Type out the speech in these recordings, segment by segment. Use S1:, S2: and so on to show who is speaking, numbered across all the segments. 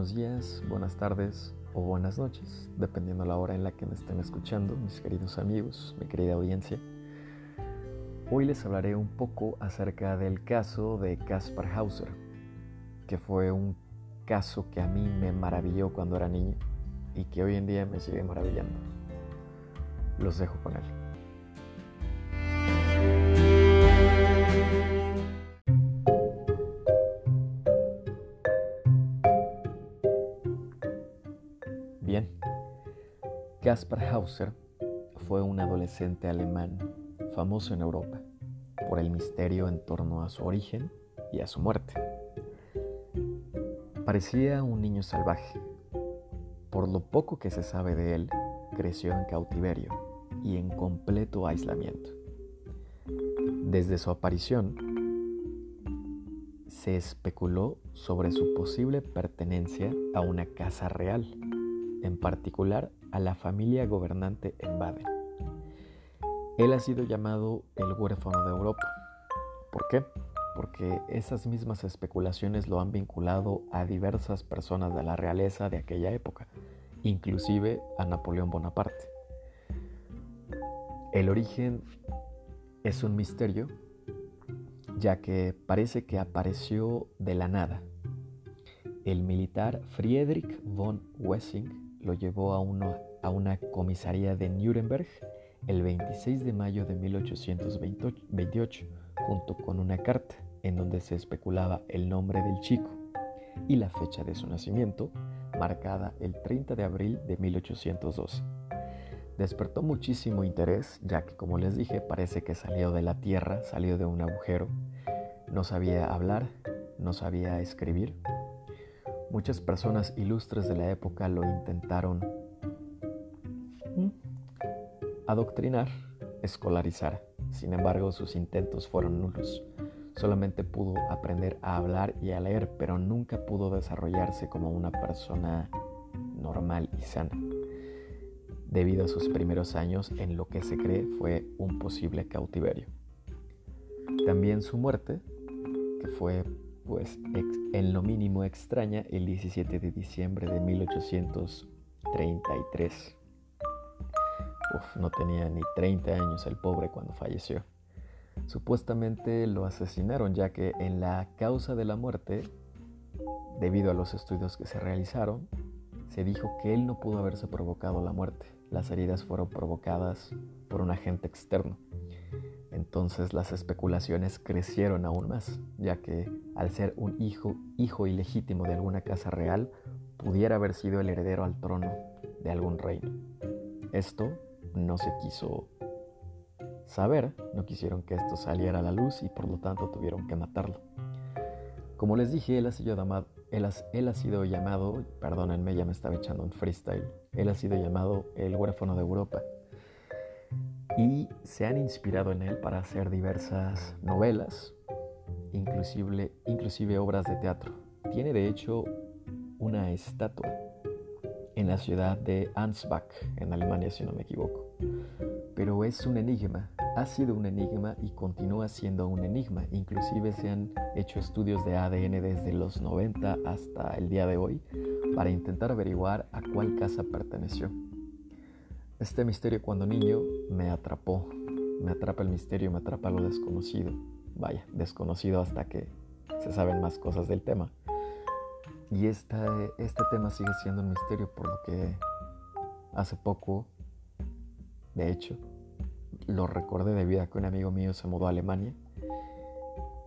S1: buenos días, buenas tardes o buenas noches, dependiendo la hora en la que me estén escuchando, mis queridos amigos, mi querida audiencia. Hoy les hablaré un poco acerca del caso de Caspar Hauser, que fue un caso que a mí me maravilló cuando era niño y que hoy en día me sigue maravillando. Los dejo con él. Bien, Caspar Hauser fue un adolescente alemán famoso en Europa por el misterio en torno a su origen y a su muerte. Parecía un niño salvaje. Por lo poco que se sabe de él, creció en cautiverio y en completo aislamiento. Desde su aparición, se especuló sobre su posible pertenencia a una casa real en particular a la familia gobernante en Baden. Él ha sido llamado el huérfano de Europa. ¿Por qué? Porque esas mismas especulaciones lo han vinculado a diversas personas de la realeza de aquella época, inclusive a Napoleón Bonaparte. El origen es un misterio, ya que parece que apareció de la nada. El militar Friedrich von Wessing lo llevó a, a una comisaría de Nuremberg el 26 de mayo de 1828, junto con una carta en donde se especulaba el nombre del chico y la fecha de su nacimiento, marcada el 30 de abril de 1812. Despertó muchísimo interés, ya que como les dije, parece que salió de la tierra, salió de un agujero, no sabía hablar, no sabía escribir, Muchas personas ilustres de la época lo intentaron adoctrinar, escolarizar. Sin embargo, sus intentos fueron nulos. Solamente pudo aprender a hablar y a leer, pero nunca pudo desarrollarse como una persona normal y sana. Debido a sus primeros años en lo que se cree fue un posible cautiverio. También su muerte, que fue pues en lo mínimo extraña el 17 de diciembre de 1833. Uf, no tenía ni 30 años el pobre cuando falleció. Supuestamente lo asesinaron ya que en la causa de la muerte, debido a los estudios que se realizaron, se dijo que él no pudo haberse provocado la muerte. Las heridas fueron provocadas por un agente externo. Entonces las especulaciones crecieron aún más, ya que al ser un hijo, hijo ilegítimo de alguna casa real, pudiera haber sido el heredero al trono de algún reino. Esto no se quiso saber, no quisieron que esto saliera a la luz y por lo tanto tuvieron que matarlo. Como les dije, él ha sido llamado, él él ha sido llamado perdónenme, ya me estaba echando un freestyle, él ha sido llamado el huérfano de Europa y se han inspirado en él para hacer diversas novelas, inclusive, inclusive obras de teatro. Tiene de hecho una estatua en la ciudad de Ansbach, en Alemania si no me equivoco. Pero es un enigma, ha sido un enigma y continúa siendo un enigma. Inclusive se han hecho estudios de ADN desde los 90 hasta el día de hoy para intentar averiguar a cuál casa perteneció. Este misterio cuando niño me atrapó, me atrapa el misterio, me atrapa lo desconocido. Vaya, desconocido hasta que se saben más cosas del tema. Y este tema sigue siendo un misterio por lo que hace poco, de hecho, lo recordé debido a que un amigo mío se mudó a Alemania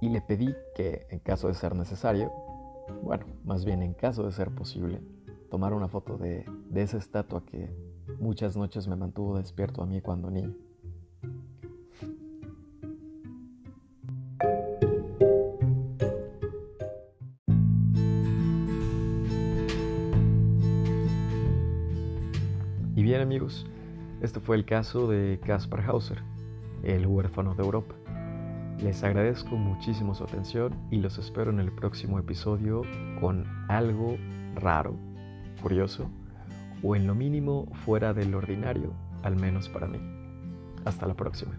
S1: y le pedí que en caso de ser necesario, bueno, más bien en caso de ser posible, tomar una foto de, de esa estatua que muchas noches me mantuvo despierto a mí cuando niño. Y bien amigos, este fue el caso de Caspar Hauser, el huérfano de Europa. Les agradezco muchísimo su atención y los espero en el próximo episodio con algo raro, curioso o en lo mínimo fuera del ordinario, al menos para mí. Hasta la próxima.